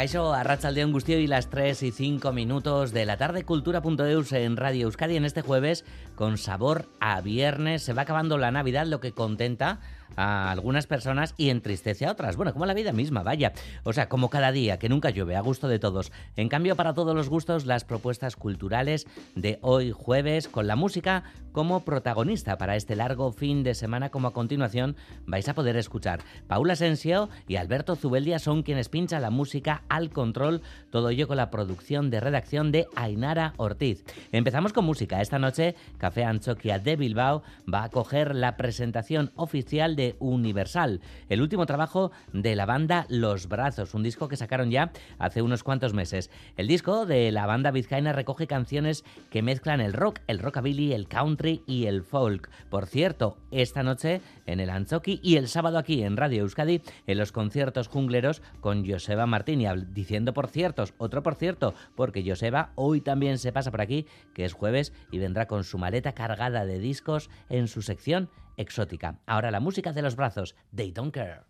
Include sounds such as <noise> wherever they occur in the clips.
Caixo, Arrachaldeón Gustio y las 3 y 5 minutos de la tarde, cultura.eus en Radio Euskadi en este jueves con sabor a viernes. Se va acabando la Navidad, lo que contenta a algunas personas y entristece a otras. Bueno, como la vida misma, vaya. O sea, como cada día, que nunca llueve, a gusto de todos. En cambio, para todos los gustos, las propuestas culturales de hoy jueves, con la música como protagonista para este largo fin de semana, como a continuación vais a poder escuchar. Paula Sensio y Alberto Zubeldia son quienes pinchan la música al control, todo ello con la producción de redacción de Ainara Ortiz. Empezamos con música. Esta noche, Café Anchoquia de Bilbao va a coger la presentación oficial de Universal, el último trabajo de la banda Los Brazos, un disco que sacaron ya hace unos cuantos meses. El disco de la banda vizcaína recoge canciones que mezclan el rock, el rockabilly, el country y el folk. Por cierto, esta noche en el Anchoqui y el sábado aquí en Radio Euskadi en los conciertos jungleros con Joseba Martín. Y diciendo por ciertos, otro por cierto, porque Joseba hoy también se pasa por aquí, que es jueves, y vendrá con su maleta cargada de discos en su sección exótica. Ahora la música de los brazos, They Don't Care.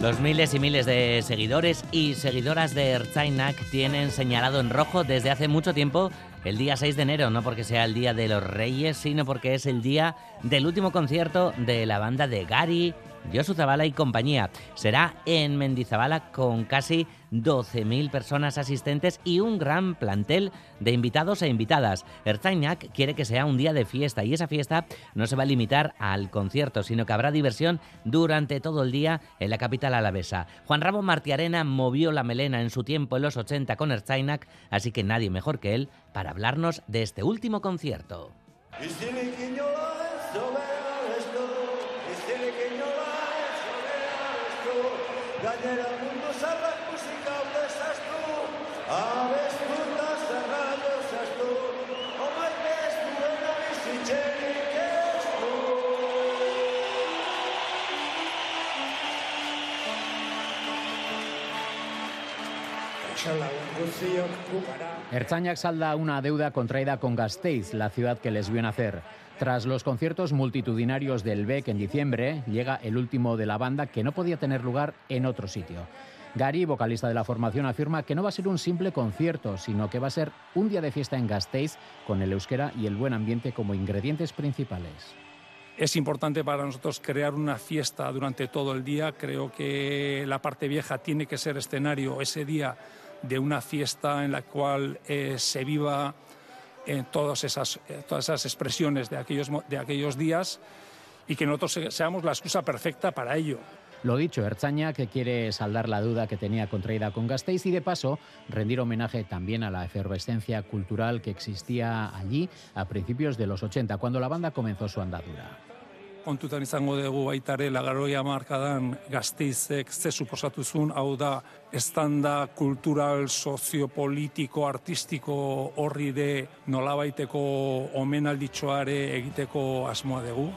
Los miles y miles de seguidores y seguidoras de Ertzainak tienen señalado en rojo desde hace mucho tiempo el día 6 de enero, no porque sea el día de los Reyes, sino porque es el día del último concierto de la banda de Gary, Josu Zabala y compañía. Será en Mendizabala con casi 12.000 personas asistentes y un gran plantel de invitados e invitadas. Ertzainak quiere que sea un día de fiesta y esa fiesta no se va a limitar al concierto, sino que habrá diversión durante todo el día en la capital alavesa. Juan Ramo Martiarena movió la melena en su tiempo en los 80 con Ertzainak, así que nadie mejor que él para hablarnos de este último concierto. gainera mundu zarrak musika hau zastu, abestuta zarrago zastu, omaik ez duena bizitxerik ez du. Eta lagun guziok kukara, Ertzainak salda una deuda contraída con Gasteiz, la ciudad que les vio nacer. Tras los conciertos multitudinarios del BEC en diciembre, llega el último de la banda que no podía tener lugar en otro sitio. Gary, vocalista de la formación, afirma que no va a ser un simple concierto, sino que va a ser un día de fiesta en Gasteiz con el euskera y el buen ambiente como ingredientes principales. Es importante para nosotros crear una fiesta durante todo el día. Creo que la parte vieja tiene que ser escenario ese día de una fiesta en la cual eh, se viva eh, todas, esas, eh, todas esas expresiones de aquellos, de aquellos días y que nosotros se- seamos la excusa perfecta para ello. Lo dicho, Erchaña, que quiere saldar la duda que tenía contraída con Gasteiz y de paso rendir homenaje también a la efervescencia cultural que existía allí a principios de los 80, cuando la banda comenzó su andadura. Kontutan izango dugu baita ere lagaroia markadan gazteizek ze suposatu zuen, hau da, estanda kultural, soziopolitiko, artistiko horri de nolabaiteko omenalditxoare egiteko asmoa dugu.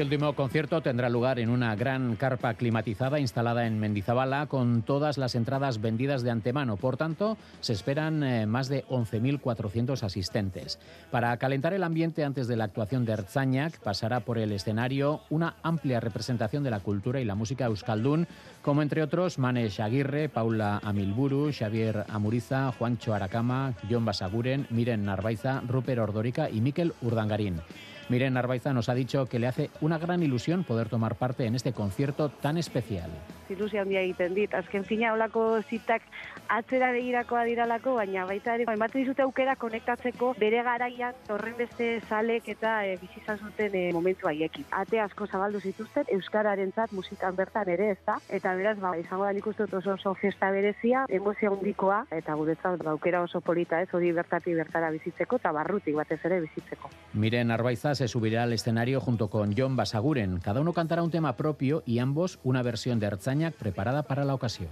Este último concierto tendrá lugar en una gran carpa climatizada instalada en Mendizabala con todas las entradas vendidas de antemano. Por tanto, se esperan eh, más de 11.400 asistentes. Para calentar el ambiente antes de la actuación de Ertzainak, pasará por el escenario una amplia representación de la cultura y la música euskaldún, como entre otros Manes Aguirre, Paula Amilburu, Xavier Amuriza, Juancho Aracama, John Basaguren, Miren Narvaiza, Ruper Ordorica y Miquel Urdangarín. Miren Narvaiza nos ha dicho que le hace una gran ilusión poder tomar parte en este concierto tan especial. ilusia handia egiten dit. Azken fina olako zitak atzera begirakoa diralako, baina baita ere ematen dizute aukera konektatzeko bere garaian horren beste zalek eta e, bizi izan zuten e, momentu haiekin. Ate asko zabaldu zituzten euskararentzat musikan bertan ere, ez da? Eta beraz, ba, izango da nik uste dut oso oso festa berezia, emozio handikoa eta guretzat ba, aukera oso polita, ez? Hori bertatik bertara bizitzeko eta barrutik batez ere bizitzeko. Miren Narvaiza se subirá al escenario junto con John Basaguren. Cada uno cantará un tema propio y ambos una versión de Ertzainak preparada para la ocasión.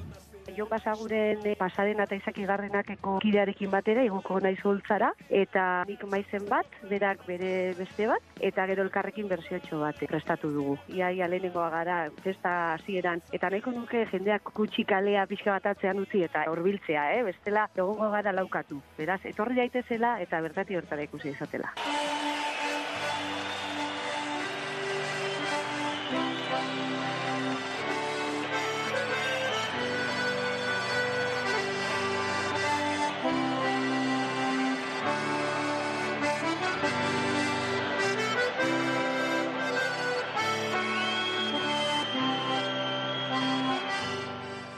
Jo pasaguren e, pasaden eta izakigarrenakeko kidearekin batera igoko naiz holtzara eta nik maizen bat, berak bere beste bat eta gero elkarrekin bersiotxo bat prestatu dugu. Ia ia lehenengoa gara festa hasieran eta nahiko nuke jendeak kutsi kalea pixka bat atzean utzi eta hurbiltzea, eh? bestela egongo gara laukatu. Beraz, etorri daitezela eta bertati hortara ikusi izatela.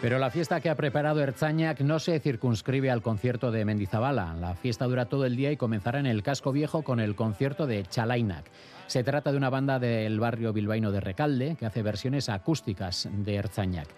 Pero la fiesta que ha preparado Erzañac no se circunscribe al concierto de Mendizabala. La fiesta dura todo el día y comenzará en el Casco Viejo con el concierto de Chalainac. Se trata de una banda del barrio bilbaíno de Recalde que hace versiones acústicas de Erzañac.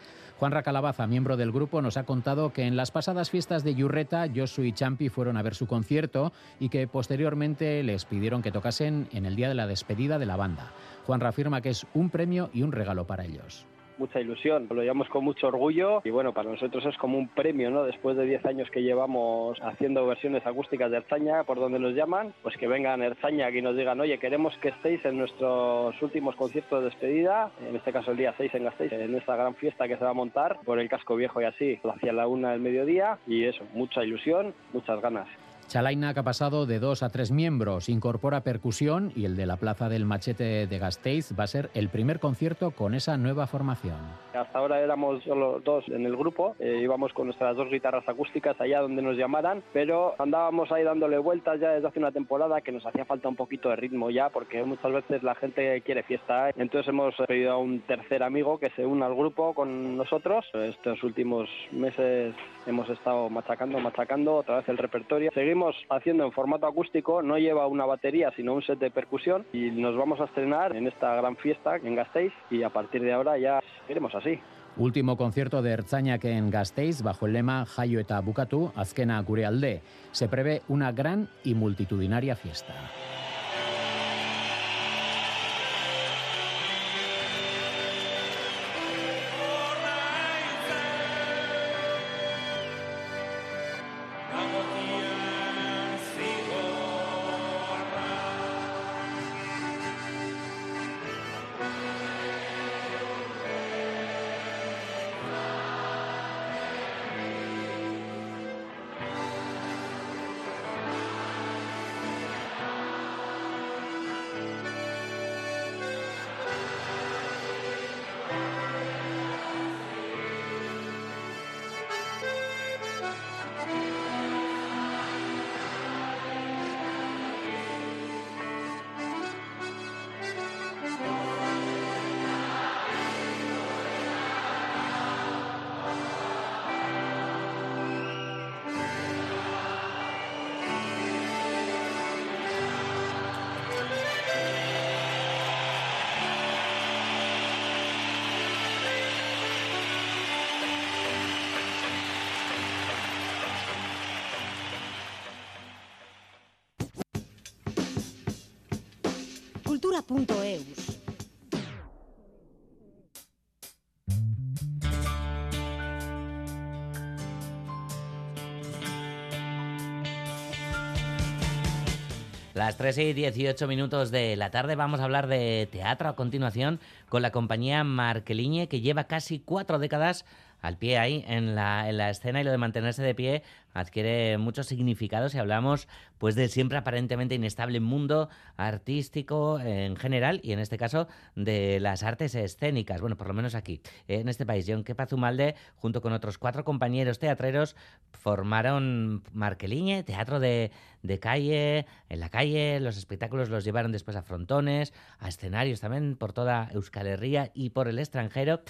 Juan Calabaza, miembro del grupo, nos ha contado que en las pasadas fiestas de Yurreta, Josu y Champi fueron a ver su concierto y que posteriormente les pidieron que tocasen en el día de la despedida de la banda. Juan afirma que es un premio y un regalo para ellos mucha ilusión, lo llevamos con mucho orgullo y bueno, para nosotros es como un premio, ¿no? Después de 10 años que llevamos haciendo versiones acústicas de Erzaña, por donde nos llaman, pues que vengan Erzaña y nos digan, oye, queremos que estéis en nuestros últimos conciertos de despedida, en este caso el día 6 en Gasteiz, en esta gran fiesta que se va a montar por el casco viejo y así, hacia la una del mediodía y eso, mucha ilusión, muchas ganas. Chalainac ha pasado de dos a tres miembros, incorpora percusión y el de la Plaza del Machete de Gasteiz va a ser el primer concierto con esa nueva formación. Hasta ahora éramos solo dos en el grupo, eh, íbamos con nuestras dos guitarras acústicas allá donde nos llamaran, pero andábamos ahí dándole vueltas ya desde hace una temporada que nos hacía falta un poquito de ritmo ya, porque muchas veces la gente quiere fiesta. ¿eh? Entonces hemos pedido a un tercer amigo que se una al grupo con nosotros. Estos últimos meses hemos estado machacando, machacando otra vez el repertorio. Seguimos haciendo en formato acústico, no lleva una batería, sino un set de percusión y nos vamos a estrenar en esta gran fiesta en Gasteiz y a partir de ahora ya iremos así. Último concierto de que en Gasteiz bajo el lema Jaio eta Bukatu, azkena gure. Se prevé una gran y multitudinaria fiesta. Las 3 y 18 minutos de la tarde vamos a hablar de teatro a continuación con la compañía Marqueliñe que lleva casi cuatro décadas al pie ahí en la, en la escena y lo de mantenerse de pie adquiere muchos significados y hablamos pues del siempre aparentemente inestable mundo artístico en general y en este caso de las artes escénicas, bueno, por lo menos aquí, en este país. John Kepazumalde, junto con otros cuatro compañeros teatreros, formaron Marqueliñe, teatro de calle, en la calle, los espectáculos los llevaron después a frontones, a escenarios también por toda Euskal Herria y por el extranjero.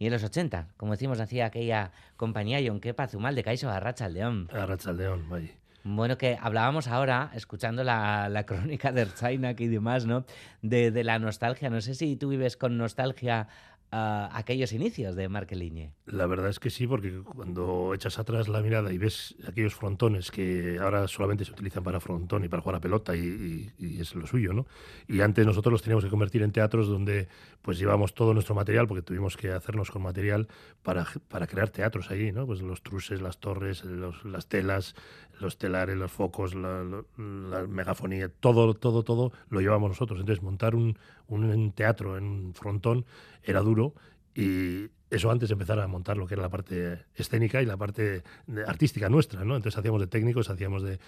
Y en los 80, como decimos, hacía aquella compañía Yonke Pazumal de Caiso Arracha León. Arracha León, vaya. Bueno, que hablábamos ahora, escuchando la, la crónica de Erzainak y demás, ¿no? De, de, la nostalgia. No sé si tú vives con nostalgia aquellos inicios de Marqueliñe. La verdad es que sí, porque cuando echas atrás la mirada y ves aquellos frontones que ahora solamente se utilizan para frontón y para jugar a pelota y, es lo suyo, ¿no? Y antes nosotros los teníamos que convertir en teatros donde pues llevamos todo nuestro material, porque tuvimos que hacernos con material para, para crear teatros allí, ¿no? Pues los truses, las torres, las telas, los telares, los focos, la, megafonía, todo, todo, todo lo llevamos nosotros. Entonces montar un, un teatro en un frontón era duro y eso antes de empezar a montar lo que era la parte escénica y la parte artística nuestra, ¿no? Entonces hacíamos de técnicos, hacíamos de,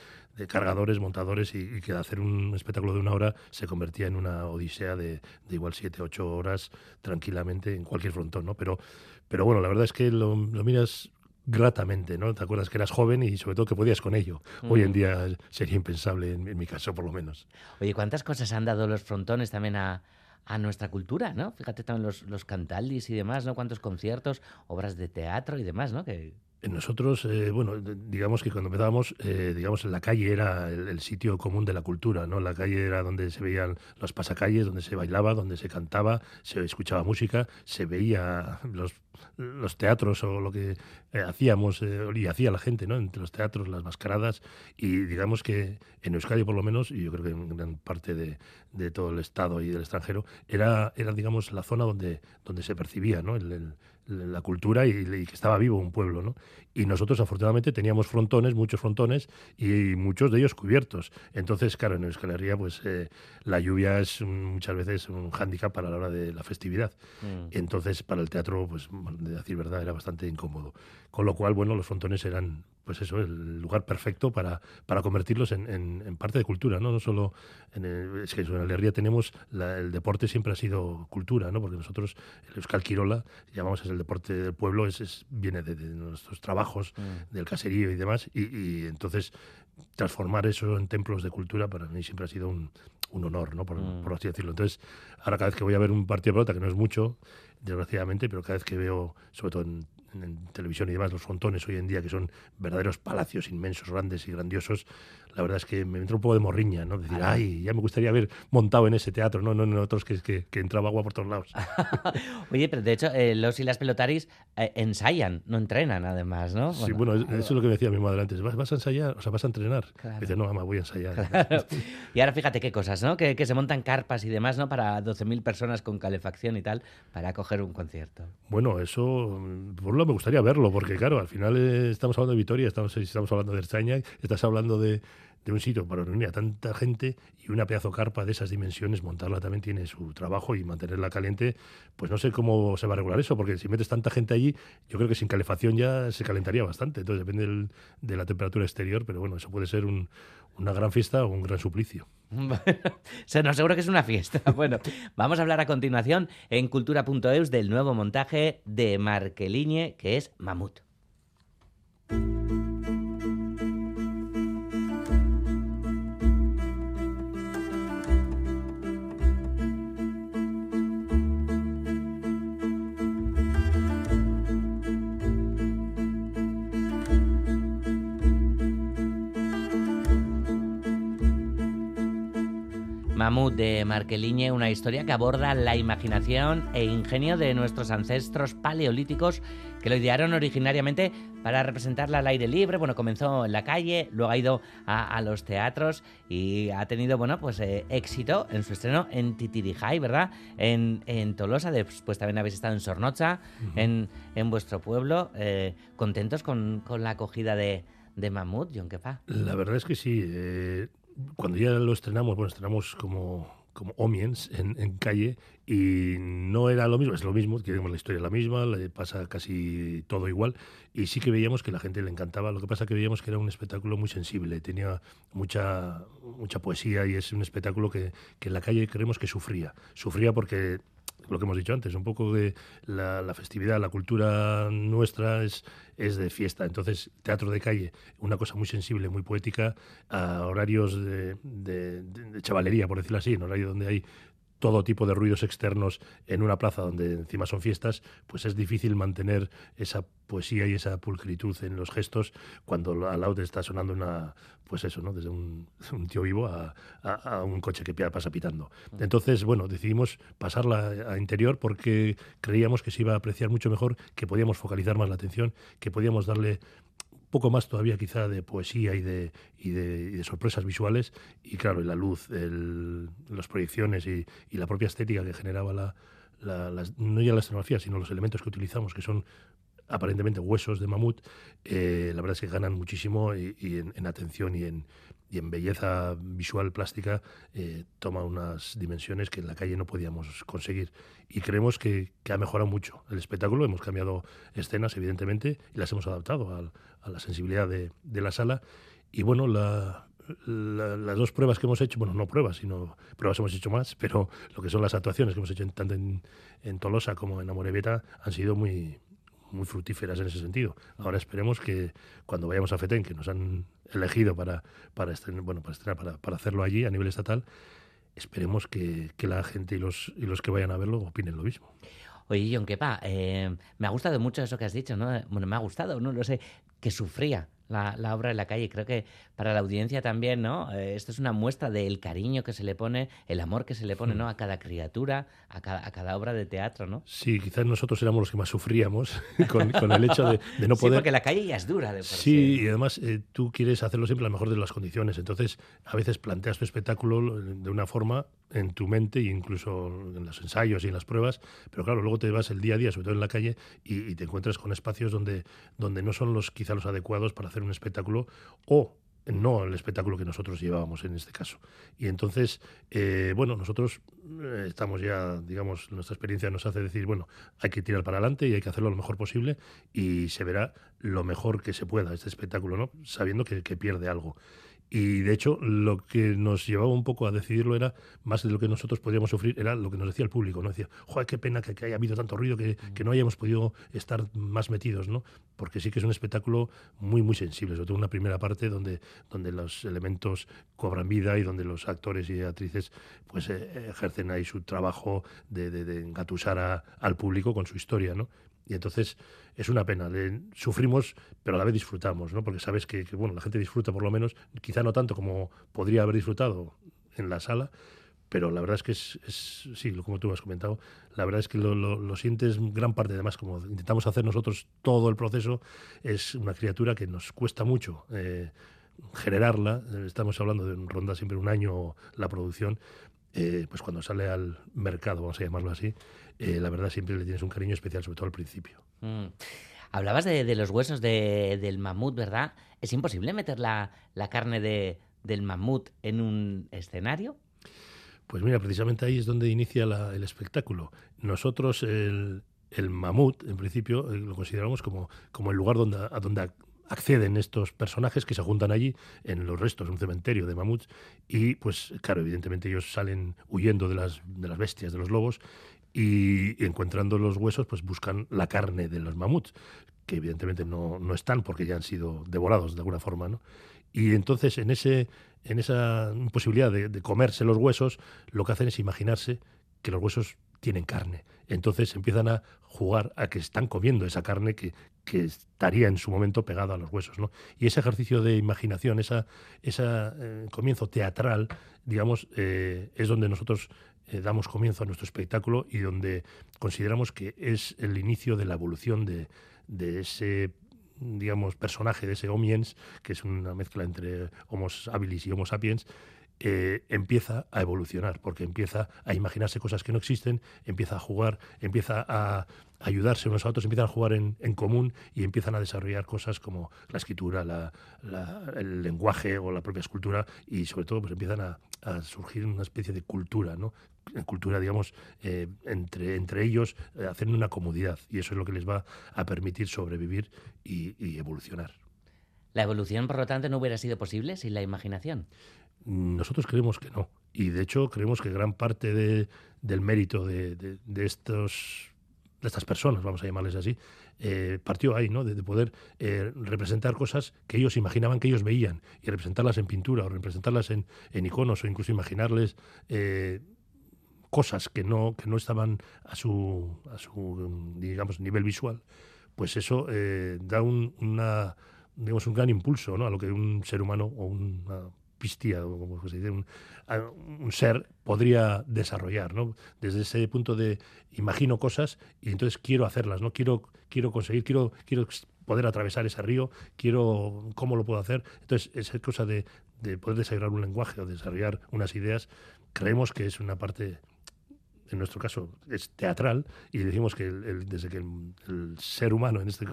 cargadores, montadores y, que hacer un espectáculo de una hora se convertía en una odisea de, de igual siete, ocho horas tranquilamente en cualquier frontón, ¿no? Pero, pero bueno, la verdad es que lo, lo miras gratamente, ¿no? Te acuerdas que eras joven y sobre todo que podías con ello. Hoy en mm. día sería impensable, en, mi caso por lo menos. Oye, ¿cuántas cosas han dado los frontones también a, a nuestra cultura, ¿no? Fíjate también los, los cantaldis y demás, ¿no? Cuántos conciertos, obras de teatro y demás, ¿no? Que, nosotros, eh, bueno, digamos que cuando empezábamos, eh, digamos, la calle era el, sitio común de la cultura, ¿no? La calle era donde se veían los pasacalles, donde se bailaba, donde se cantaba, se escuchaba música, se veía los, los teatros o lo que eh, hacíamos y hacía la gente, ¿no? Entre los teatros, las mascaradas y digamos que en Euskadi por lo menos, y yo creo que en gran parte de, de todo el Estado y del extranjero, era, era digamos, la zona donde, donde se percibía, ¿no? el, la cultura y, que estaba vivo un pueblo, ¿no? Y nosotros afortunadamente teníamos frontones, muchos frontones y muchos de ellos cubiertos. Entonces, claro, en Euskal Herria pues eh, la lluvia es muchas veces un hándicap para la hora de la festividad. Mm. Entonces, para el teatro, pues de decir verdad, era bastante incómodo. Con lo cual, bueno, los frontones eran pues eso, el lugar perfecto para, para convertirlos en, en, parte de cultura, ¿no? No solo en el, es que en Herria tenemos el deporte siempre ha sido cultura, ¿no? Porque nosotros el Euskal Quirola llamamos es el deporte del pueblo, es, viene de, nuestros trabajos, mm. del caserío y demás, y, entonces transformar eso en templos de cultura para mí siempre ha sido un, un honor, ¿no? Por, mm. por, así decirlo. Entonces, ahora cada vez que voy a ver un partido de pelota, que no es mucho, desgraciadamente, pero cada vez que veo, sobre todo en en televisión y demás, los frontones hoy en día, que son verdaderos palacios inmensos, grandes y grandiosos, la verdad es que me entra un poco de morriña, ¿no? Decir, ay, ya me gustaría haber montado en ese teatro, no, no en otros que, que, que entraba agua por todos lados. <laughs> Oye, pero de hecho, eh, los y las pelotaris eh, ensayan, no entrenan además, ¿no? sí, bueno, eso es lo que me decía mi madre antes. ¿Vas, a ensayar? O sea, ¿vas a entrenar? dice, no, mamá, voy a ensayar. <laughs> y ahora fíjate qué cosas, ¿no? Que, que se montan carpas y demás, ¿no? Para 12.000 personas con calefacción y tal, para coger un concierto. Bueno, eso, por lo me gustaría verlo, porque claro, al final eh, estamos hablando de Vitoria, estamos, estamos hablando de Erzaña, estás hablando de, de un sitio para reunir a tanta gente y una pedazo carpa de esas dimensiones, montarla también tiene su trabajo y mantenerla caliente, pues no sé cómo se va a regular eso, porque si metes tanta gente allí, yo creo que sin calefacción ya se calentaría bastante, entonces depende de la temperatura exterior, pero bueno, eso puede ser una gran fiesta o un gran suplicio. <laughs> se nos aseguro que es una fiesta. <laughs> Bueno, vamos a hablar a continuación en cultura.eus del nuevo montaje de Marqueliñe, que es Mamut. Mamut de Marqueliñe, una historia que aborda la imaginación e ingenio de nuestros ancestros paleolíticos que lo idearon originariamente para representarla al aire libre. Bueno, comenzó en la calle, luego ha ido a, los teatros y ha tenido, bueno, pues eh, éxito en su estreno en Titirijay, ¿verdad? En, Tolosa, después también habéis estado en Sornocha, en, vuestro pueblo. Eh, ¿Contentos con, la acogida de, de Mamut, John Kepa? La verdad es que sí. Eh, cuando ya lo estrenamos, bueno, estrenamos como, como Omiens en, calle y no era lo mismo, es lo mismo, queremos la historia la misma, le pasa casi todo igual y sí que veíamos que la gente le encantaba, lo que pasa que veíamos que era un espectáculo muy sensible, tenía mucha, mucha poesía y es un espectáculo que, que en la calle creemos que sufría, sufría porque lo que hemos dicho antes, un poco de la, festividad, la cultura nuestra es, es de fiesta. Entonces, teatro de calle, una cosa muy sensible, muy poética, a horarios de, de, de chavalería, por decirlo así, en horario donde hay todo tipo de ruidos externos en una plaza donde encima son fiestas, pues es difícil mantener esa poesía y esa pulcritud en los gestos cuando al lado te está sonando una, pues eso, ¿no? Desde un, tío vivo a, un coche que pasa pitando. Mm. Entonces, bueno, decidimos pasarla a interior porque creíamos que se iba a apreciar mucho mejor, que podíamos focalizar más la atención, que podíamos darle poco más todavía quizá de poesía y de, y de, sorpresas visuales. Y claro, la luz, las proyecciones y, la propia estética que generaba la, no ya la escenografía, sino los elementos que utilizamos, que son aparentemente huesos de mamut, eh, la verdad es que ganan muchísimo y, en, atención y en, y en belleza visual plástica eh, toma unas dimensiones que en la calle no podíamos conseguir. Y creemos que, ha mejorado mucho el espectáculo. Hemos cambiado escenas, evidentemente, y las hemos adaptado a, la sensibilidad de, la sala. Y bueno, las dos pruebas que hemos hecho, bueno, no pruebas, sino pruebas hemos hecho más, pero lo que son las actuaciones que hemos hecho tanto en, en Tolosa como en Amorebieta han sido muy, muy fructíferas en ese sentido. Ahora esperemos que cuando vayamos a FETEN, que nos han elegido para, para, estrenar, bueno, para, para, para hacerlo allí a nivel estatal, esperemos que, que la gente y los, y los que vayan a verlo opinen lo mismo. Oye, John Kepa, eh, me ha gustado mucho eso que has dicho, ¿no? Bueno, me ha gustado, no lo sé, que sufría la, la obra en la calle. Creo que para la audiencia también, ¿no? Eh, esto es una muestra del cariño que se le pone, el amor que se le pone, ¿no? A cada criatura, a cada, a cada obra de teatro, ¿no? Sí, quizás nosotros éramos los que más sufríamos <laughs> con, con el hecho de, de no Sí, poder... porque la calle ya es dura de Sí, y además eh, tú quieres hacerlo siempre a la mejor de las condiciones. Entonces, a veces planteas tu espectáculo de una forma en tu mente e incluso en los ensayos y en las pruebas, pero claro, luego te vas el día a día, sobre todo en la calle, y, y te encuentras con espacios donde, donde no son los quizá los adecuados para hacer un espectáculo o no el espectáculo que nosotros llevábamos en este caso. Y entonces, eh, bueno, nosotros eh, estamos ya, digamos, nuestra experiencia nos hace decir, bueno, hay que tirar para adelante y hay que hacerlo lo mejor posible y se verá lo mejor que se pueda este espectáculo, ¿no? Sabiendo que, que pierde algo. Y de hecho, lo que nos llevaba un poco a decidirlo era, más de lo que nosotros podíamos sufrir, era lo que nos decía el público, ¿no? Decía, joder, qué pena que, que haya habido tanto ruido, que, que no hayamos podido estar más metidos, ¿no? Porque sí que es un espectáculo muy, muy sensible, sobre todo una primera parte donde, donde los elementos cobran vida y donde los actores y actrices pues eh, ejercen ahí su trabajo de, de, de engatusar a- al público con su historia, ¿no? Y entonces es una pena. le- sufrimos, pero a la vez disfrutamos, ¿no? Porque sabes que, que, bueno, la gente disfruta por lo menos, quizá no tanto como podría haber disfrutado en la sala, pero la verdad es que es, es- sí, como tú has comentado, la verdad es que lo, lo- lo sientes gran parte, además, como intentamos hacer nosotros todo el proceso, es una criatura que nos cuesta mucho. eh, generarla, estamos hablando de ronda siempre un año la producción, eh, pues cuando sale al mercado, vamos a llamarlo así, eh, la verdad siempre le tienes un cariño especial, sobre todo al principio. Mm. Hablabas de, de los huesos de- del mamut, ¿verdad? ¿Es imposible meter la, la carne de, del mamut en un escenario? Pues mira, precisamente ahí es donde inicia la- el espectáculo. Nosotros el, el mamut, en principio, eh, lo consideramos como, como el lugar donde, a donde ac- acceden estos personajes que se juntan allí en los restos un cementerio de mamuts y pues claro, evidentemente ellos salen huyendo de las, de las bestias, de los lobos y encontrando los huesos pues buscan la carne de los mamuts que evidentemente no, no están porque ya han sido devorados de alguna forma, ¿no? Y entonces en ese en esa imposibilidad de, de comerse los huesos, lo que hacen es imaginarse que los huesos tienen carne. Entonces empiezan a jugar a que están comiendo esa carne que, que estaría en su momento pegada a los huesos. ¿no? Y ese ejercicio de imaginación, ese esa, eh, comienzo teatral, digamos, eh, es donde nosotros eh, damos comienzo a nuestro espectáculo y donde consideramos que es el inicio de la evolución de, de ese digamos, personaje de ese Homiens, que es una mezcla entre Homo habilis y Homo sapiens, eh, empieza a evolucionar, porque empieza a imaginarse cosas que no existen, empieza a jugar, empieza a ayudarse unos a otros, empiezan a jugar en, en común y empiezan a desarrollar cosas como la escritura, la- la- el lenguaje o la propia escultura y sobre todo pues empiezan a, a surgir una especie de cultura, ¿no? Cultura, digamos, eh, entre, entre ellos, eh, hacen una comodidad y eso es lo que les va a permitir sobrevivir y, y evolucionar. La evolución, por lo tanto, no hubiera sido posible sin la imaginación. Nosotros creemos que no. Y de hecho creemos que gran parte de- del mérito de, de- de estos, de estas personas, vamos a llamarles así, eh, partió ahí, ¿no? De, de poder eh, representar cosas que ellos imaginaban que ellos veían y representarlas en pintura o representarlas en, en iconos o incluso imaginarles eh, cosas que no, que no estaban a su, a su digamos, nivel visual, pues eso eh, da un, una, digamos, un gran impulso ¿no? a lo que un ser humano o una pistía, o como se dice, un, un ser podría desarrollar, ¿no? Desde ese punto de imagino cosas y entonces quiero hacerlas, ¿no? Quiero, quiero conseguir, quiero, quiero poder atravesar ese río, quiero cómo lo puedo hacer. Entonces, esa cosa de, de poder desarrollar un lenguaje o desarrollar unas ideas, creemos que es una parte en nuestro caso es teatral y decimos que el- el- desde que el, el ser humano, en este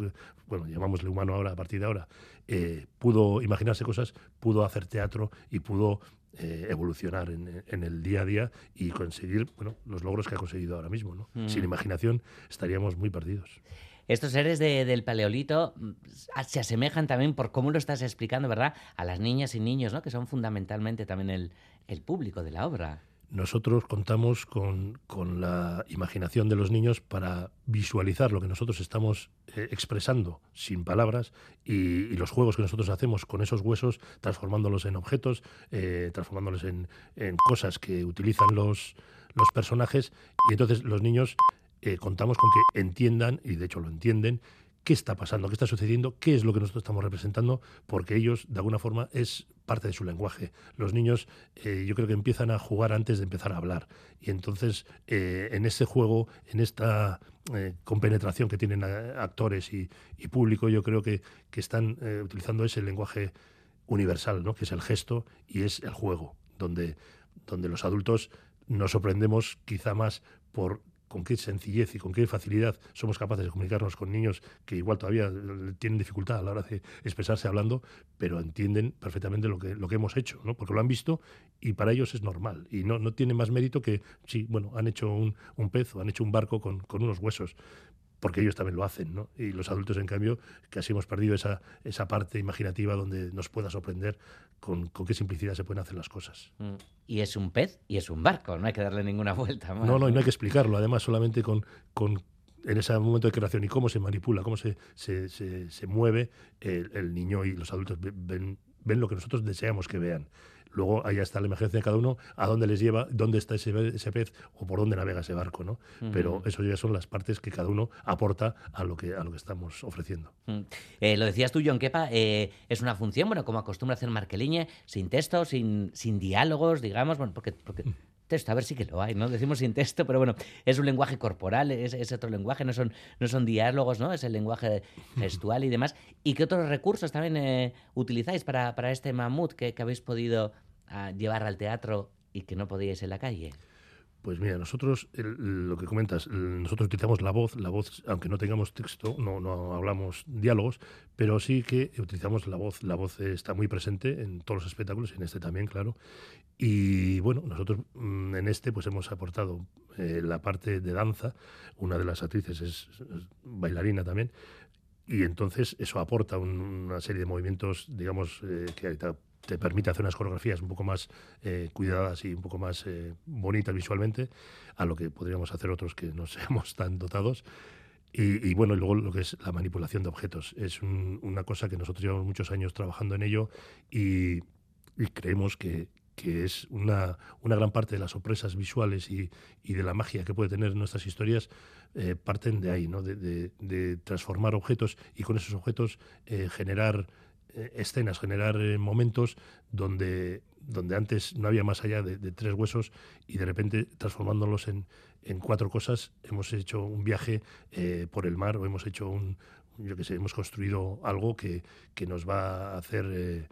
bueno, llamámosle humano ahora a partir de ahora, eh, pudo imaginarse cosas, pudo hacer teatro y pudo eh, evolucionar en, en el día a día y conseguir bueno, los logros que ha conseguido ahora mismo. ¿no? Mm. Sin imaginación estaríamos muy perdidos. Estos seres de- del paleolito mm, se asemejan también, por cómo lo estás explicando, ¿verdad?, a las niñas y niños, ¿no?, que son fundamentalmente también el, el público de la obra. Nosotros contamos con, con, la imaginación de los niños para visualizar lo que nosotros estamos eh, expresando sin palabras y, los juegos que nosotros hacemos con esos huesos, transformándolos en objetos, eh, transformándolos en, en, cosas que utilizan los, los personajes. Y entonces los niños eh, contamos con que entiendan, y de hecho lo entienden, qué está pasando, qué está sucediendo, qué es lo que nosotros estamos representando, porque ellos, de alguna forma, es parte de su lenguaje. Los niños eh, yo creo que empiezan a jugar antes de empezar a hablar. Y entonces, eh, en ese juego, en esta eh, compenetración que tienen actores y, público, yo creo que, que están utilizando ese lenguaje universal, ¿no? que es el gesto y es el juego, donde, donde los adultos nos sorprendemos quizá más por con qué sencillez y con qué facilidad somos capaces de comunicarnos con niños que igual todavía tienen dificultad a la hora de expresarse hablando, pero entienden perfectamente lo que, lo que hemos hecho, ¿no? porque lo han visto y para ellos es normal. Y no, no tiene más mérito que, sí, bueno, han hecho un, un pez o han hecho un barco con, con unos huesos, porque ellos también lo hacen, ¿no? Y los adultos, en cambio, casi hemos perdido esa, esa parte imaginativa donde nos pueda sorprender con, con qué simplicidad se pueden hacer las cosas. Mm. Y es un pez y es un barco, no hay que darle ninguna <laughs> vuelta. No, no, y no hay que explicarlo, además, solamente con, con en ese momento de creación y cómo se manipula, cómo se, se, se, mueve el, el, niño y los adultos ven, ven lo que nosotros deseamos que vean. Luego ahí está la emergencia de cada uno, a dónde les lleva, dónde está ese, ese pez o por dónde navega ese barco, ¿no? Pero eso ya son las partes que cada uno aporta a lo que, a lo que estamos ofreciendo. Eh, lo decías tú, John Kepa, eh, es una función, bueno, como acostumbra hacer Marqueliñe, sin texto, sin, sin diálogos, digamos, bueno, porque, porque mm texto, a ver si que lo hay, ¿no? Decimos sin texto, pero bueno, es un lenguaje corporal, es, otro lenguaje, no son, no son diálogos, ¿no? Es el lenguaje gestual y demás. ¿Y qué otros recursos también eh, utilizáis para, para, este mamut que, habéis podido ah, llevar al teatro y que no podíais en la calle? Pues mira, nosotros, lo que comentas, nosotros utilizamos la voz, la voz, aunque no tengamos texto, no, no hablamos diálogos, pero sí que utilizamos la voz. La voz está muy presente en todos los espectáculos, en este también, claro. Y bueno, nosotros mm, en este pues hemos aportado eh, la parte de danza, una de las actrices es, bailarina también, y entonces eso aporta una serie de movimientos, digamos, eh, que te permite hacer unas coreografías un poco más eh, cuidadas y un poco más eh, bonitas visualmente, a lo que podríamos hacer otros que no <laughs> seamos tan dotados. Y, bueno, y luego lo que es la manipulación de objetos. Es una cosa que nosotros llevamos muchos años trabajando en ello y, creemos que, que es una, una, gran parte de las sorpresas visuales y, y, de la magia que puede tener nuestras historias eh, parten de ahí, ¿no? De, de, de, transformar objetos y con esos objetos generar eh, escenas, generar eh, momentos donde, donde antes no había más allá de, tres huesos y de repente transformándolos en, en, cuatro cosas hemos hecho un viaje eh, por el mar o hemos hecho un, yo que sé, hemos construido algo que, que nos va a hacer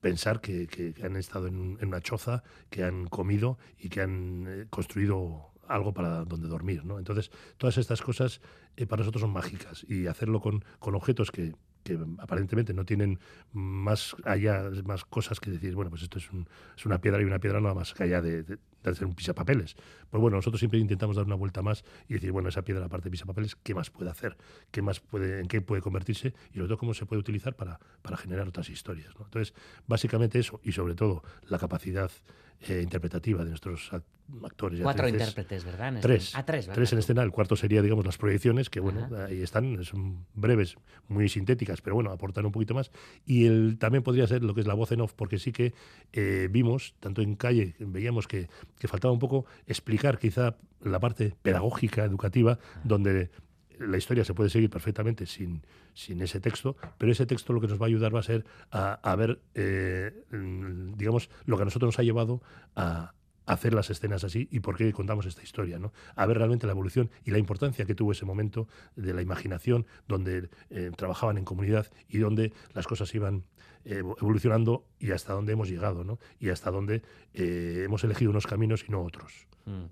pensar que, que, han estado en, una choza, que han comido y que han construido algo para donde dormir. ¿no? Entonces, todas estas cosas para nosotros son mágicas y hacerlo con, con objetos que que aparentemente no tienen más allá, más cosas que decir, bueno, pues esto es, es una piedra y una piedra no más allá de, de, hacer un pisapapeles. Pues bueno, nosotros siempre intentamos dar una vuelta más y decir, bueno, esa piedra, aparte de pisapapeles, ¿qué más puede hacer? ¿Qué más puede, ¿En qué puede convertirse? Y sobre todo, cómo se puede utilizar para, para generar otras historias. Entonces, básicamente eso, y sobre todo la capacidad eh, interpretativa de nuestros actores. Cuatro intérpretes, ¿verdad? tres. Ah, tres, tres en escena. El cuarto sería, digamos, las proyecciones, que bueno, ahí están, son breves, muy sintéticas, pero bueno, aportan un poquito más. Y el, también podría ser lo que es la voz en off, porque sí que eh, vimos, tanto en calle, veíamos que, que faltaba un poco explicar quizá la parte pedagógica, educativa, donde la historia se puede seguir perfectamente sin, sin ese texto, pero ese texto lo que nos va a ayudar va a ser a, ver, eh, digamos, lo que a nosotros nos ha llevado a, hacer las escenas así y por qué contamos esta historia, ¿no? A ver realmente la evolución y la importancia que tuvo ese momento de la imaginación, donde eh, trabajaban en comunidad y donde las cosas iban eh, evolucionando y hasta dónde hemos llegado, ¿no? Y hasta dónde hemos elegido unos caminos y no otros. Mm.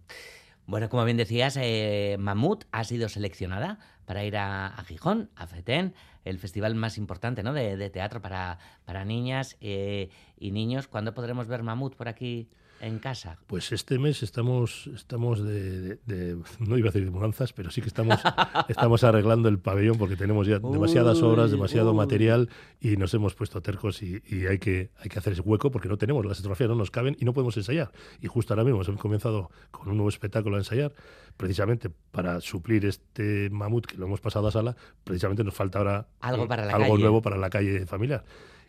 Bueno, como bien decías, eh, Mamut ha sido seleccionada para ir a, Gijón, a FETEN, el festival más importante de, teatro para, para niñas eh, y niños. ¿Cuándo podremos ver Mamut por aquí? En casa? Pues este mes estamos, estamos de, de- de- no iba a decir de mudanzas, pero sí que estamos, <laughs> estamos arreglando el pabellón porque tenemos ya demasiadas Uy, obras, demasiado uy. material y nos hemos puesto tercos y, y hay, que, hay que hacer ese hueco porque no tenemos, las fotografías no nos caben y no podemos ensayar. Y justo ahora mismo hemos comenzado con un nuevo espectáculo a ensayar, precisamente para suplir este mamut que lo hemos pasado a sala, precisamente nos falta ahora Algo eh, para la algo calle. nuevo para la calle familiar.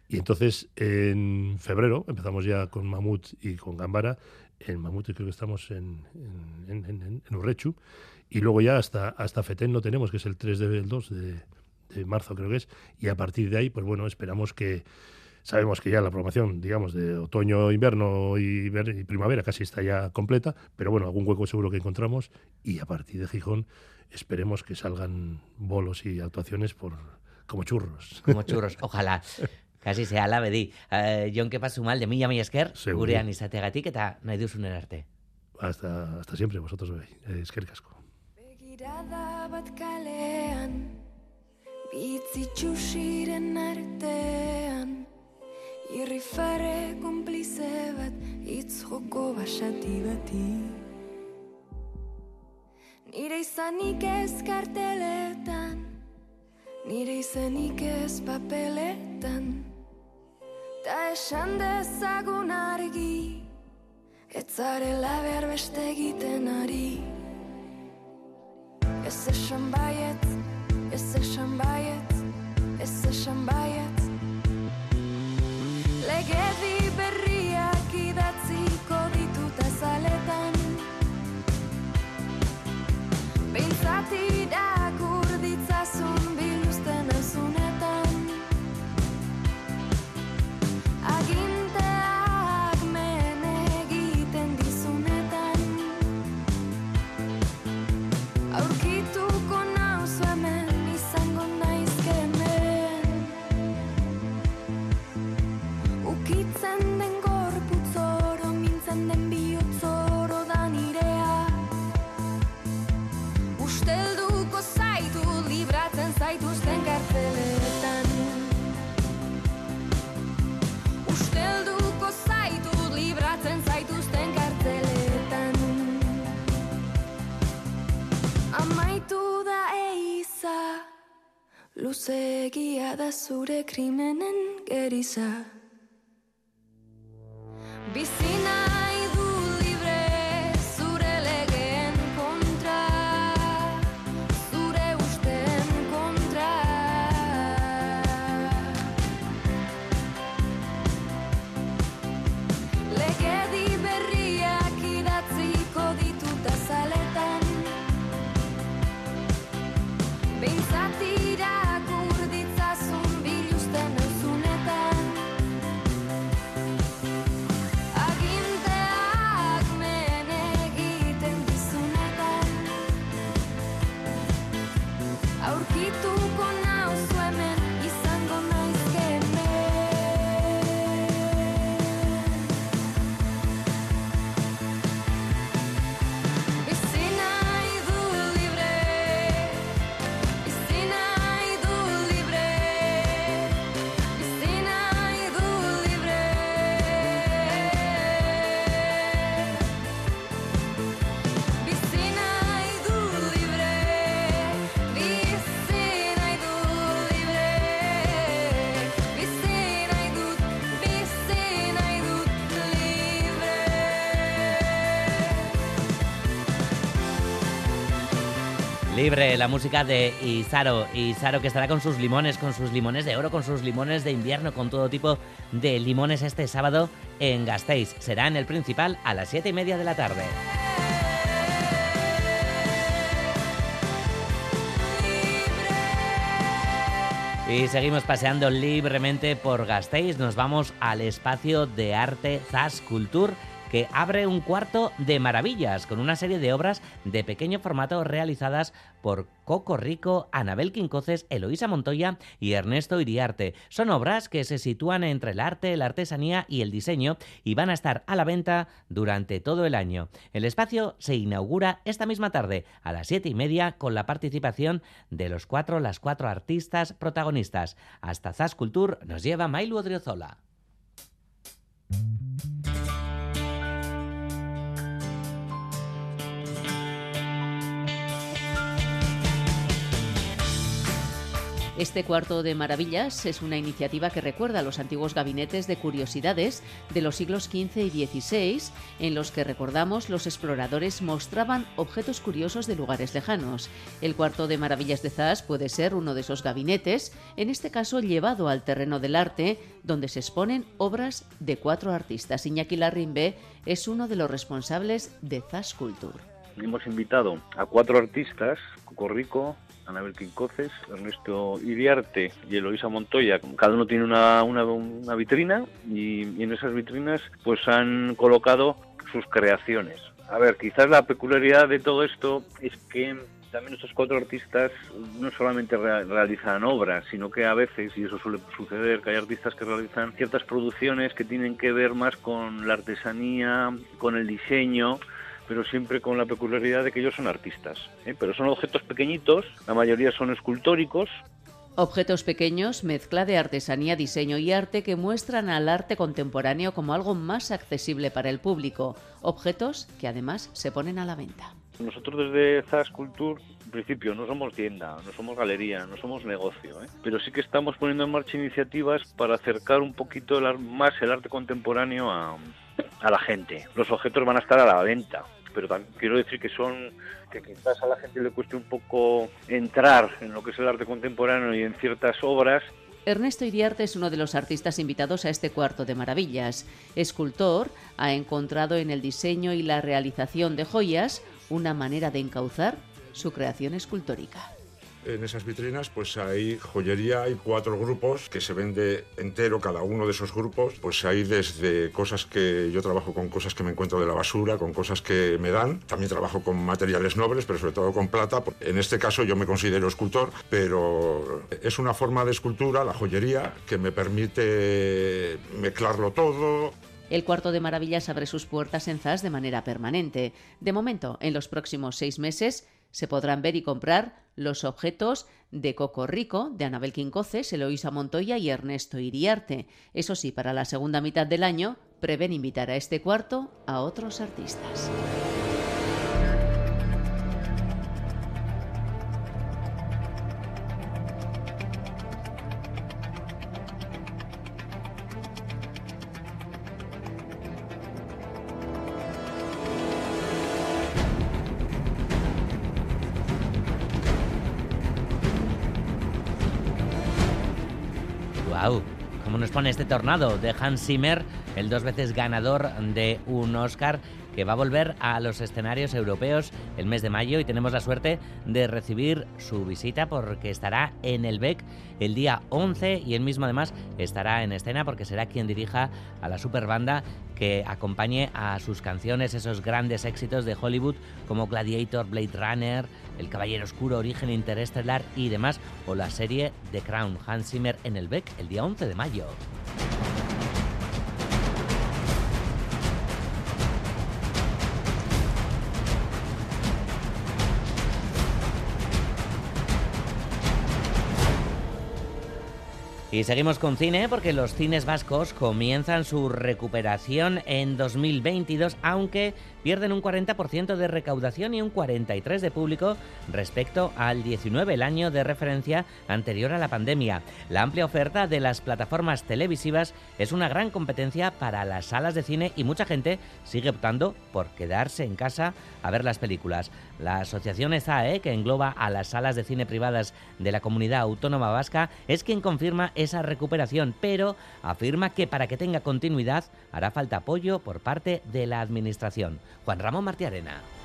Y entonces en febrero empezamos ya con Mamut y con Gambara. En Mamut creo que estamos en, en, en- en- en Urrechu. Y luego ya hasta, hasta Fetén no tenemos, que es el 3 del 2 de, de marzo creo que es. Y a partir de ahí, pues bueno, esperamos que... Sabemos que ya la programación, digamos, de otoño, invierno y primavera casi está ya completa, pero bueno, algún hueco seguro que encontramos y a partir de Gijón esperemos que salgan bolos y actuaciones por como churros. Como churros, ojalá. <laughs> Kasi sea la bedi. Uh, Jon Kepa Sumal, de mila mila esker, Seguri. gurean izateagatik eta nahi duzunen arte. Hasta, hasta siempre, vosotros bai. Eh, eskerrik asko. Begirada bat kalean Bitzi txusiren artean Irrifare konplize bat Itz joko basati bati Nire izanik ez karteletan Nire izanik ez papeletan Ta esan dezagun argi Ez zarela behar beste egiten ari. Ez esan baiet, ez esan baiet, ez esan baiet. Legedi berriak idatziko ditut azaletan. Behintzat Luzegia da zure krimenen geriza. Bizi Libre, la música de Isaro. Isaro que estará con sus limones, con sus limones de oro, con sus limones de invierno, con todo tipo de limones este sábado en Gasteiz. Será en el principal a las siete y media de la tarde. Y seguimos paseando libremente por Gasteiz. Nos vamos al espacio de arte Zas Culture que abre un cuarto de maravillas con una serie de obras de pequeño formato realizadas por Coco Rico, Anabel Quincoces, Eloísa Montoya y Ernesto Iriarte. Son obras que se sitúan entre el arte, la artesanía y el diseño y van a estar a la venta durante todo el año. El espacio se inaugura esta misma tarde a las siete y media con la participación de los cuatro, las cuatro artistas protagonistas. Hasta Zas Culture nos lleva Mailu Odriozola. Este cuarto de maravillas es una iniciativa que recuerda los antiguos gabinetes de curiosidades de los siglos XV y XVI, en los que recordamos los exploradores mostraban objetos curiosos de lugares lejanos. El cuarto de maravillas de Zas puede ser uno de esos gabinetes, en este caso llevado al terreno del arte, donde se exponen obras de cuatro artistas. Iñaki Larrimbe es uno de los responsables de Zas Culture. Hemos invitado a cuatro artistas, Cocorrico, Anabel Quincoces, Ernesto Iriarte y Eloisa Montoya. Cada uno tiene una, una, vitrina y, en esas vitrinas pues han colocado sus creaciones. A ver, quizás la peculiaridad de todo esto es que también estos cuatro artistas no solamente rea- realizan obras, sino que a veces, y eso suele suceder, que hay artistas que realizan ciertas producciones que tienen que ver más con la artesanía, con el diseño, pero siempre con la peculiaridad de que ellos son artistas. ¿eh? Pero son objetos pequeñitos, la mayoría son escultóricos, Objetos pequeños, mezcla de artesanía, diseño y arte que muestran al arte contemporáneo como algo más accesible para el público. Objetos que además se ponen a la venta. Nosotros desde Zas Culture, en principio, no somos tienda, no somos galería, no somos negocio, ¿eh? pero sí que estamos poniendo en marcha iniciativas para acercar un poquito el más el arte contemporáneo a, a la gente. Los objetos van a estar a la venta, pero también quiero decir que son que quizás a la gente le cueste un poco entrar en lo que es el arte contemporáneo y en ciertas obras Ernesto Iriarte es uno de los artistas invitados a este cuarto de maravillas. Escultor, ha encontrado en el diseño y la realización de joyas una manera de encauzar su creación escultórica. En esas vitrinas pues hay joyería, hay cuatro grupos que se vende entero cada uno de esos grupos. Pues hay desde cosas que yo trabajo con cosas que me encuentro de la basura, con cosas que me dan. También trabajo con materiales nobles, pero sobre todo con plata. En este caso yo me considero escultor, pero es una forma de escultura, la joyería, que me permite mezclarlo todo, El cuarto de maravillas abre sus puertas en Zas de manera permanente. De momento, en los próximos seis meses, se podrán ver y comprar los objetos de Coco Rico, de Anabel Quincoces, Eloísa Montoya y Ernesto Iriarte. Eso sí, para la segunda mitad del año, prevén invitar a este cuarto a otros artistas. Tornado de Hans Zimmer, el dos veces ganador de un Oscar que va a volver a los escenarios europeos el mes de mayo y tenemos la suerte de recibir su visita porque estará en el BEC el día 11 y él mismo además estará en escena porque será quien dirija a la superbanda que acompañe a sus canciones esos grandes éxitos de Hollywood como Gladiator, Blade Runner, El Caballero Oscuro, Origen Interestelar y demás o la serie The Crown, Hans Zimmer en el BEC el día 11 de mayo. Y seguimos con cine porque los cines vascos comienzan su recuperación en 2022, aunque pierden un 40% de recaudación y un 43% de público respecto al 19, el año de referencia anterior a la pandemia. La amplia oferta de las plataformas televisivas es una gran competencia para las salas de cine y mucha gente sigue optando por quedarse en casa a ver las películas. La asociación SAE, que engloba a las salas de cine privadas de la comunidad autónoma vasca, es quien confirma esa recuperación, pero afirma que para que tenga continuidad hará falta apoyo por parte de la Administración. Juan Ramón Martiarena.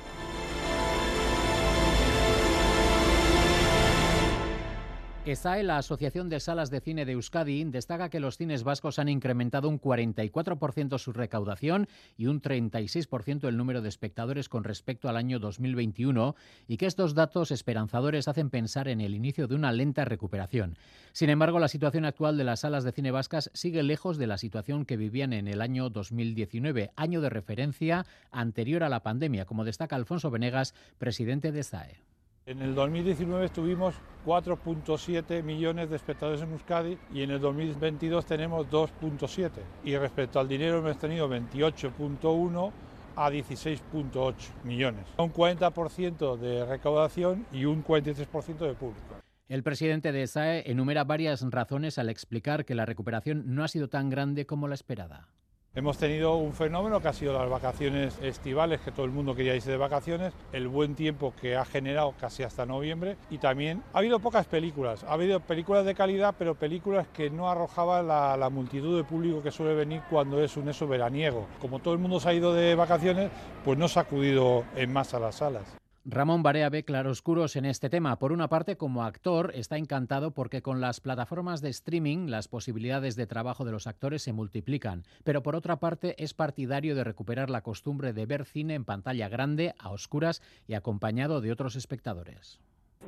ESAE, la Asociación de Salas de Cine de Euskadi, destaca que los cines vascos han incrementado un 44% su recaudación y un 36% el número de espectadores con respecto al año 2021 y que estos datos esperanzadores hacen pensar en el inicio de una lenta recuperación. Sin embargo, la situación actual de las salas de cine vascas sigue lejos de la situación que vivían en el año 2019, año de referencia anterior a la pandemia, como destaca Alfonso Venegas, presidente de ESAE. En el 2019 tuvimos 4.7 millones de espectadores en Euskadi y en el 2022 tenemos 2.7. Y respecto al dinero hemos tenido 28.1 a 16.8 millones. Un 40% de recaudación y un 43% de público. El presidente de SAE enumera varias razones al explicar que la recuperación no ha sido tan grande como la esperada. Hemos tenido un fenómeno que ha sido las vacaciones estivales, que todo el mundo quería irse de vacaciones, el buen tiempo que ha generado casi hasta noviembre y también ha habido pocas películas. Ha habido películas de calidad, pero películas que no arrojaban la, la multitud de público que suele venir cuando es un eso veraniego. Como todo el mundo se ha ido de vacaciones, pues no se ha acudido en masa a las salas. Ramón Barea ve claroscuros en este tema. Por una parte, como actor, está encantado porque con las plataformas de streaming las posibilidades de trabajo de los actores se multiplican. Pero por otra parte, es partidario de recuperar la costumbre de ver cine en pantalla grande, a oscuras y acompañado de otros espectadores.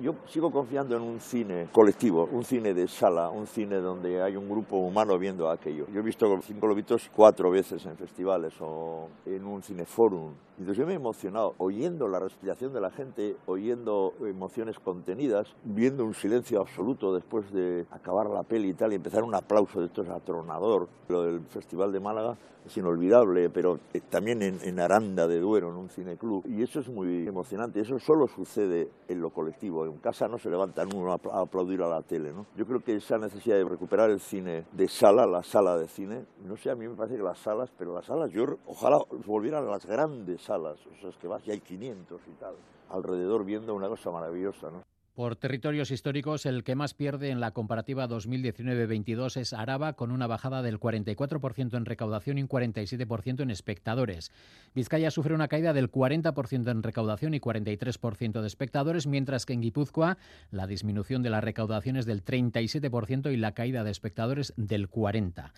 Yo sigo confiando en un cine colectivo, un cine de sala, un cine donde hay un grupo humano viendo aquello. Yo he visto Cinco Lobitos cuatro veces en festivales o en un cineforum. Entonces yo me he emocionado oyendo la respiración de la gente, oyendo emociones contenidas, viendo un silencio absoluto después de acabar la peli y tal, y empezar un aplauso de estos atronador. Lo del Festival de Málaga es inolvidable, pero eh, también en, en Aranda de Duero, en un cineclub. Y eso es muy emocionante. Eso solo sucede en lo colectivo. En casa no se levantan uno a apl- a aplaudir a la tele. ¿no? Yo creo que esa necesidad de recuperar el cine de sala, la sala de cine, no sé, a mí me parece que las salas, pero las salas, yo ojalá volvieran a las grandes salas, o sea, es que vas y hay 500 y tal, alrededor viendo una cosa maravillosa. ¿no? Por territorios históricos, el que más pierde en la comparativa 2019-22 es Araba, con una bajada del 44% en recaudación y un 47% en espectadores. Vizcaya sufre una caída del 40% en recaudación y 43% de espectadores, mientras que en Guipúzcoa la disminución de la recaudación es del 37% y la caída de espectadores del 40%.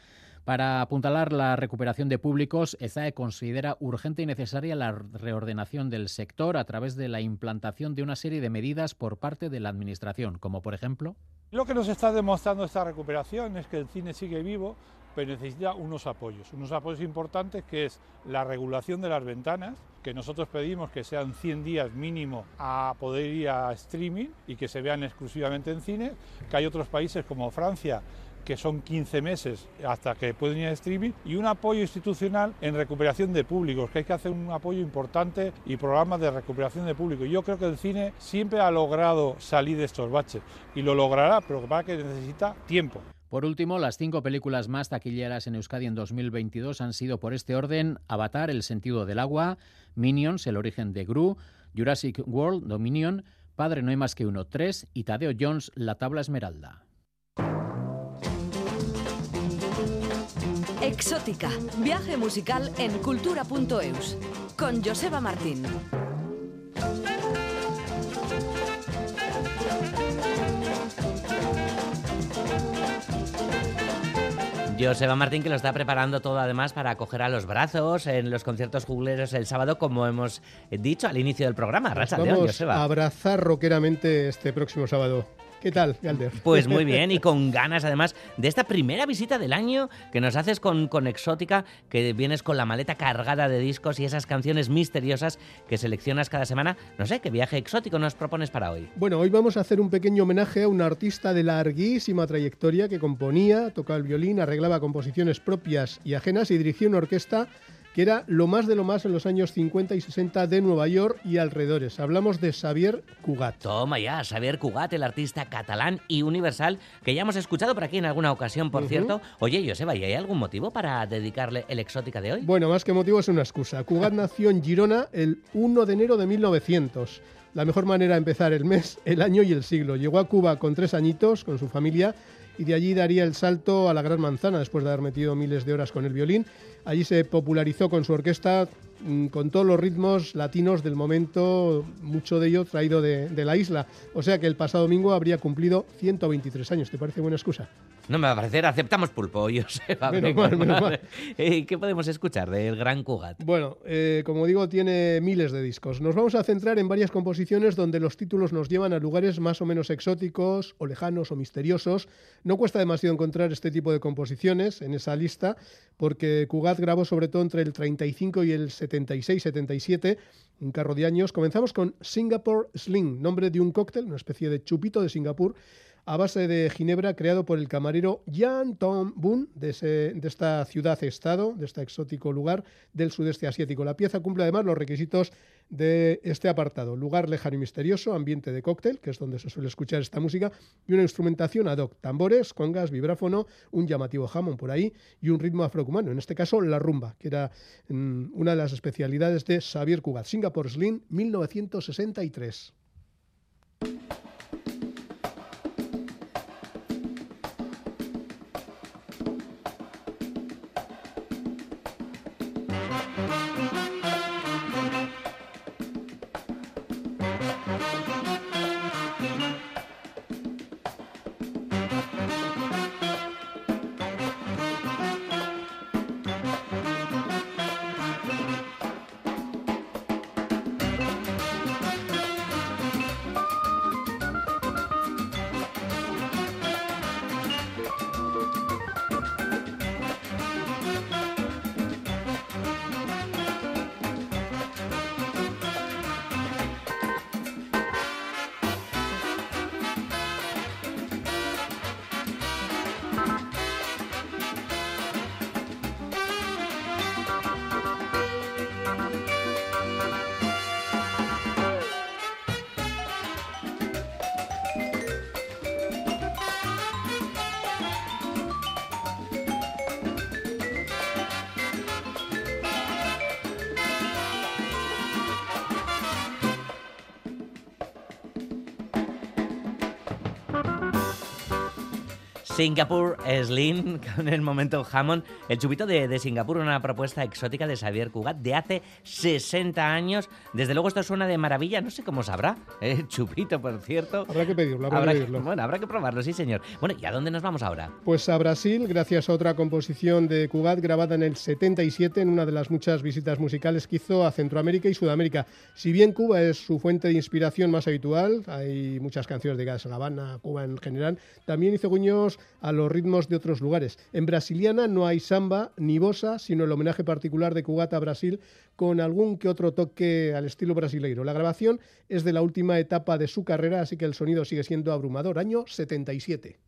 Para apuntalar la recuperación de públicos, EZAE considera urgente y necesaria la reordenación del sector a través de la implantación de una serie de medidas por parte de la Administración, como por ejemplo. Lo que nos está demostrando esta recuperación es que el cine sigue vivo, pero necesita unos apoyos, unos apoyos importantes que es la regulación de las ventanas, que nosotros pedimos que sean 100 días mínimo a poder ir a streaming y que se vean exclusivamente en cine, que hay otros países como Francia que son 15 meses hasta que pueden ir a streaming, y un apoyo institucional en recuperación de públicos, que hay que hacer un apoyo importante y programas de recuperación de público. Yo creo que el cine siempre ha logrado salir de estos baches y lo logrará, pero para que necesita tiempo. Por último, las cinco películas más taquilleras en Euskadi en 2022 han sido por este orden Avatar, El sentido del agua, Minions, El origen de Gru, Jurassic World, Dominion, Padre no hay más que uno, 3 y Tadeo Jones, La tabla esmeralda. Exótica, viaje musical en cultura.eus, con Joseba Martín. Joseba Martín que lo está preparando todo además para acoger a los brazos en los conciertos jugleros el sábado, como hemos dicho al inicio del programa. Nos Racha León, vamos Joseba. a abrazar rockeramente este próximo sábado. ¿Qué tal, Galder? Pues muy <laughs> bien y con ganas además de esta primera visita del año que nos haces con, con Exótica, que vienes con la maleta cargada de discos y esas canciones misteriosas que seleccionas cada semana. No sé, ¿qué viaje exótico nos propones para hoy? Bueno, hoy vamos a hacer un pequeño homenaje a un artista de larguísima trayectoria que componía, tocaba el violín, arreglaba composiciones propias y ajenas y dirigía una orquesta que era lo más de lo más en los años 50 y 60 de Nueva York y alrededores. Hablamos de Xavier Cugat. Toma ya, Xavier Cugat, el artista catalán y universal que ya hemos escuchado por aquí en alguna ocasión, por Ujú. cierto. Oye, Joseba, ¿y hay algún motivo para dedicarle el Exótica de hoy? Bueno, más que motivo es una excusa. Cugat <laughs> nació en Girona el 1 de enero de 1900. La mejor manera de empezar el mes, el año y el siglo. Llegó a Cuba con tres añitos, con su familia, y de allí daría el salto a la Gran Manzana después de haber metido miles de horas con el violín. Allí se popularizó con su orquesta con todos los ritmos latinos del momento, mucho de ello traído de, de la isla. O sea que el pasado domingo habría cumplido 123 años. ¿Te parece buena excusa? No me va a parecer, aceptamos pulpo, Joseba. Menos venga, mal, menos. Eh, ¿Qué podemos escuchar del gran Cugat? Bueno, eh, como digo, tiene miles de discos. Nos vamos a centrar en varias composiciones donde los títulos nos llevan a lugares más o menos exóticos, o lejanos, o misteriosos. No cuesta demasiado encontrar este tipo de composiciones en esa lista, porque Cugat grabó sobre todo entre el 35 y el 76-77, un carro de años. Comenzamos con Singapore Sling, nombre de un cóctel, una especie de chupito de Singapur, a base de ginebra creado por el camarero Jan Tom Boon de, esta ciudad-estado, de este exótico lugar del sudeste asiático. La pieza cumple además los requisitos de este apartado. Lugar lejano y misterioso, ambiente de cóctel, que es donde se suele escuchar esta música, y una instrumentación ad hoc, tambores, congas, vibráfono, un llamativo Hammond por ahí y un ritmo afrocumano, en este caso la rumba, que era mm, una de las especialidades de Xavier Cugat. Singapore Slim, 1963. Singapur Slim <laughs> con el momento Hammond. El chupito de, de Singapur, una propuesta exótica de Xavier Cugat de hace 60 años. Desde luego esto suena de maravilla, no sé cómo sabrá. <laughs> ¿eh? Chupito, por cierto. Habrá que pedirlo, habrá, Habrá que que- pedirlo. bueno, habrá que probarlo, sí señor. Bueno, ¿y a dónde nos vamos ahora? Pues a Brasil, gracias a otra composición de Cugat grabada en el 77 en una de las muchas visitas musicales que hizo a Centroamérica y Sudamérica. Si bien Cuba es su fuente de inspiración más habitual, hay muchas canciones de Gas La Habana, Cuba en general, también hizo guiños a los ritmos de otros lugares. En brasiliana no hay samba ni bossa, sino el homenaje particular de Cugat a Brasil con algún que otro toque al estilo brasileiro. La grabación es de la última etapa de su carrera, así que el sonido sigue siendo abrumador. Año 77.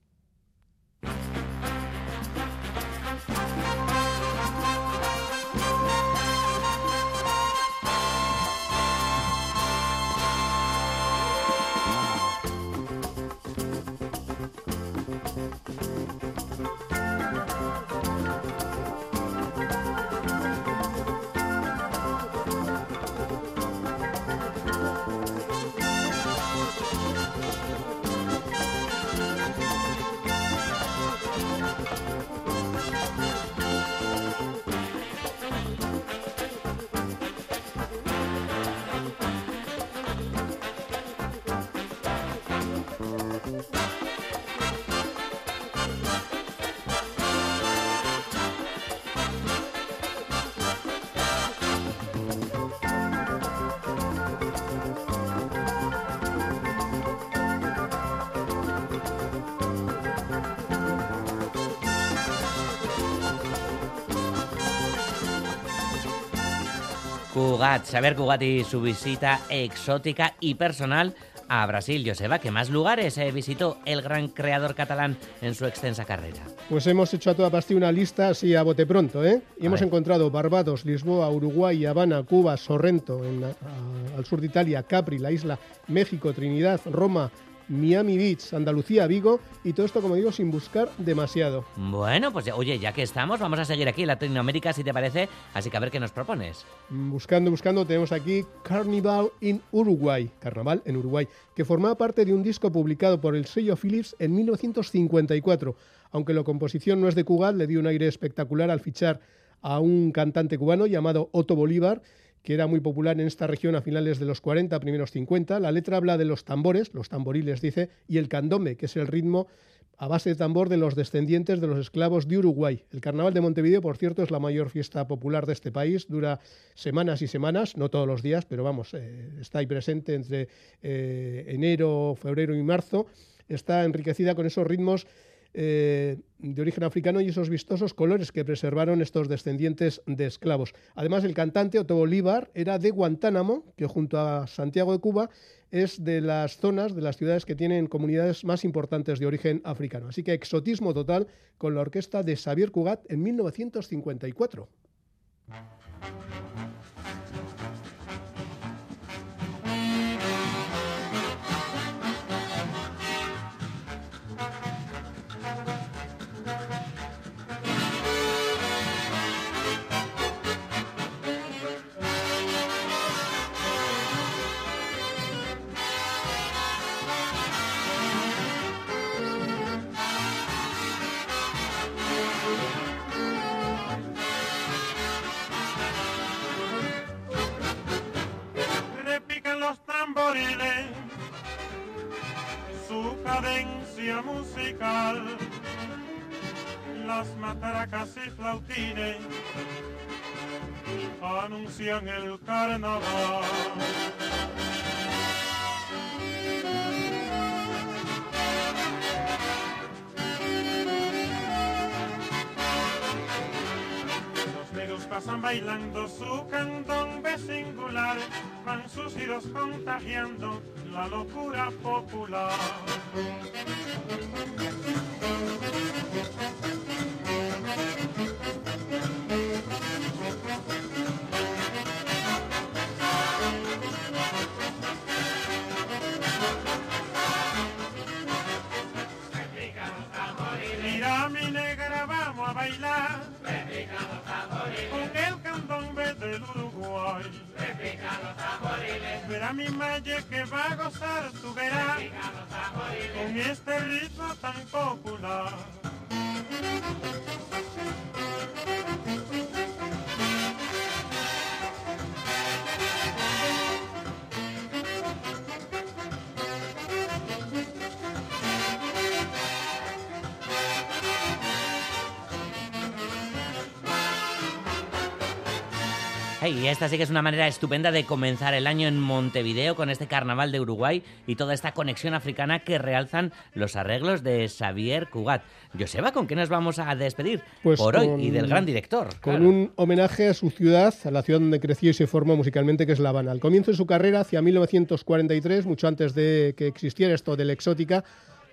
Cugat, Xavier Cugat y su visita exótica y personal a Brasil. Joseba, ¿qué más lugares eh, visitó el gran creador catalán en su extensa carrera? Pues hemos hecho a toda pastilla una lista así a bote pronto, ¿eh? Y hemos ver. encontrado Barbados, Lisboa, Uruguay, Habana, Cuba, Sorrento, en, a- al sur de Italia, Capri, la isla, México, Trinidad, Roma, Miami Beach, Andalucía, Vigo, y todo esto, como digo, sin buscar demasiado. Bueno, pues ya- oye, ya que estamos, vamos a seguir aquí en Latinoamérica, si te parece. Así que a ver qué nos propones. Mm, Buscando, buscando, tenemos aquí Carnival in Uruguay, Carnaval en Uruguay, que formaba parte de un disco publicado por el sello Philips en 1954. Aunque la composición no es de Cugat, le dio un aire espectacular al fichar a un cantante cubano llamado Otto Bolívar, que era muy popular en esta región a finales de los 40, primeros 50. La letra habla de los tambores, los tamboriles dice, y el candombe, que es el ritmo a base de tambor de los descendientes de los esclavos de Uruguay. El Carnaval de Montevideo, por cierto, es la mayor fiesta popular de este país, dura semanas y semanas, no todos los días, pero vamos, eh, está ahí presente entre eh, enero, febrero y marzo. Está enriquecida con esos ritmos eh, de origen africano y esos vistosos colores que preservaron estos descendientes de esclavos. Además, el cantante Otto Bolívar era de Guantánamo, que junto a Santiago de Cuba es de las zonas, de las ciudades que tienen comunidades más importantes de origen africano. Así que exotismo total con la orquesta de Xavier Cugat en 1954. Musical, las matracas y flautines anuncian el carnaval. Los negros pasan bailando su candombe singular, van sus giros contagiando la locura popular. Ritmo tan Hey, esta sí que es una manera estupenda de comenzar el año en Montevideo con este carnaval de Uruguay y toda esta conexión africana que realzan los arreglos de Xavier Cugat. Joseba, ¿con qué nos vamos a despedir Pues por hoy? Y del gran director. Con claro. un homenaje a su ciudad, a la ciudad donde creció y se formó musicalmente, que es La Habana. Al comienzo de su carrera, hacia 1943, mucho antes de que existiera esto de la exótica,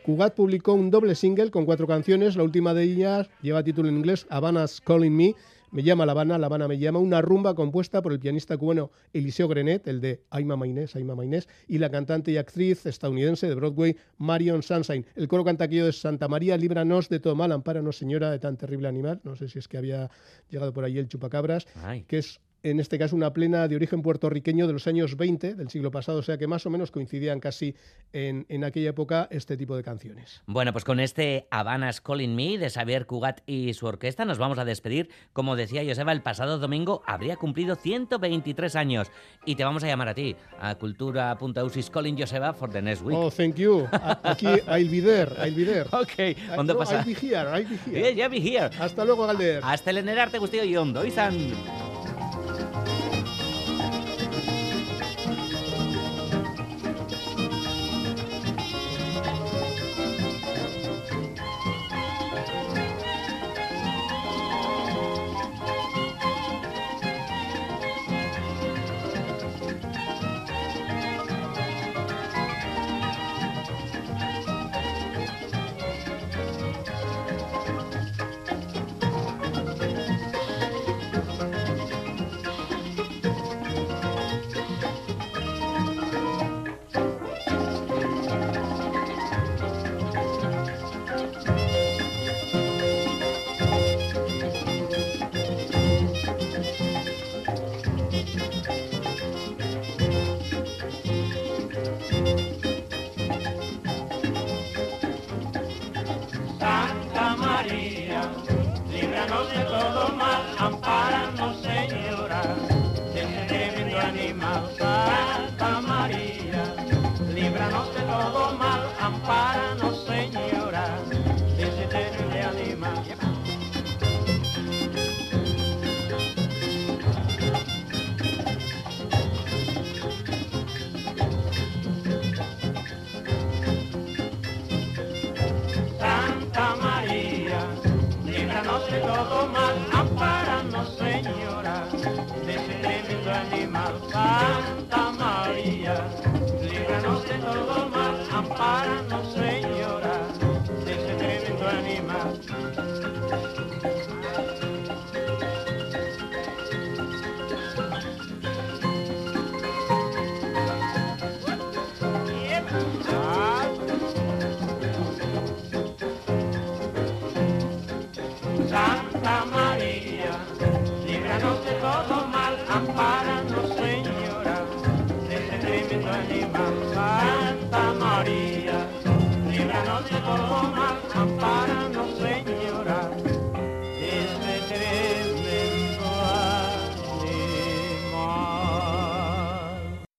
Cugat publicó un doble single con cuatro canciones. La última de ellas lleva título en inglés Havana's Calling Me. Me llama La Habana, La Habana me llama, una rumba compuesta por el pianista cubano Eliseo Grenet, el de Ay Mama Inés, Ay Mama Inés, y la cantante y actriz estadounidense de Broadway, Marion Sunshine. El coro canta aquello de Santa María, líbranos de todo mal, ampáranos, señora, de tan terrible animal. No sé si es que había llegado por ahí el chupacabras, Ay. que es en este caso una plena de origen puertorriqueño de los años 20 del siglo pasado, o sea que más o menos coincidían casi en, en aquella época este tipo de canciones. Bueno, pues con este Havana's Calling Me de Xavier Cugat y su orquesta nos vamos a despedir. Como decía Joseba, el pasado domingo habría cumplido 123 años. Y te vamos a llamar a ti, a cultura.eus is calling Joseba for the next week. Oh, thank you. Aquí, I'll be there, I'll be there. <laughs> Ok, ondo no, pasa? I'll be here, I'll be here. Yeah, yeah, be here. Hasta luego, Galder. Hasta el enerarte guztio y ondo, izan.